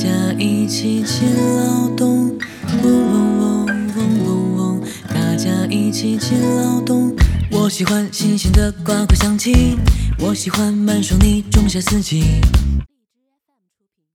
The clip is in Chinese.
家一起去劳动，嗡嗡嗡嗡嗡嗡，大家一起去劳动，我喜欢新鲜的瓜果香气，我喜欢满树你种下四季。荔枝 FM 出品。